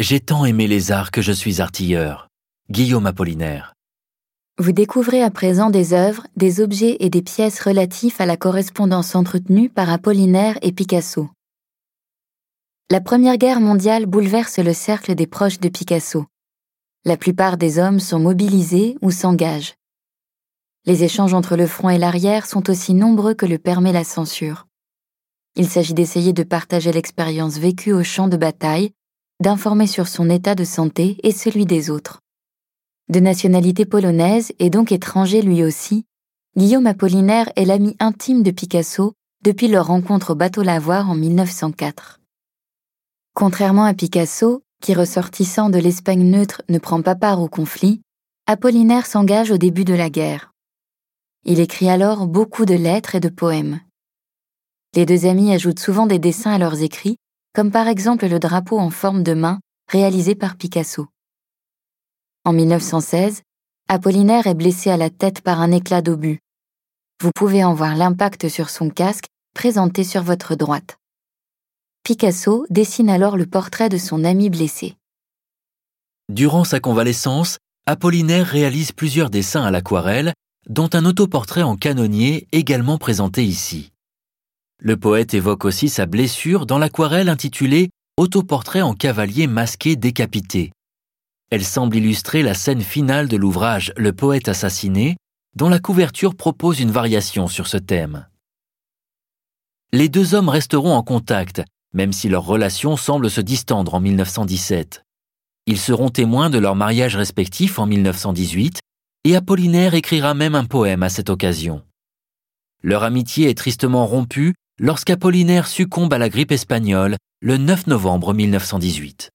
J'ai tant aimé les arts que je suis artilleur. Guillaume Apollinaire. Vous découvrez à présent des œuvres, des objets et des pièces relatifs à la correspondance entretenue par Apollinaire et Picasso. La Première Guerre mondiale bouleverse le cercle des proches de Picasso. La plupart des hommes sont mobilisés ou s'engagent. Les échanges entre le front et l'arrière sont aussi nombreux que le permet la censure. Il s'agit d'essayer de partager l'expérience vécue au champ de bataille, d'informer sur son état de santé et celui des autres. De nationalité polonaise et donc étranger lui aussi, Guillaume Apollinaire est l'ami intime de Picasso depuis leur rencontre au bateau Lavoir en 1904. Contrairement à Picasso, qui ressortissant de l'Espagne neutre ne prend pas part au conflit, Apollinaire s'engage au début de la guerre. Il écrit alors beaucoup de lettres et de poèmes. Les deux amis ajoutent souvent des dessins à leurs écrits, comme par exemple le drapeau en forme de main réalisé par Picasso. En 1916, Apollinaire est blessé à la tête par un éclat d'obus. Vous pouvez en voir l'impact sur son casque présenté sur votre droite. Picasso dessine alors le portrait de son ami blessé. Durant sa convalescence, Apollinaire réalise plusieurs dessins à l'aquarelle, dont un autoportrait en canonnier également présenté ici. Le poète évoque aussi sa blessure dans l'aquarelle intitulée Autoportrait en cavalier masqué décapité. Elle semble illustrer la scène finale de l'ouvrage Le poète assassiné, dont la couverture propose une variation sur ce thème. Les deux hommes resteront en contact, même si leur relation semble se distendre en 1917. Ils seront témoins de leur mariage respectif en 1918, et Apollinaire écrira même un poème à cette occasion. Leur amitié est tristement rompue lorsqu'Apollinaire succombe à la grippe espagnole le 9 novembre 1918.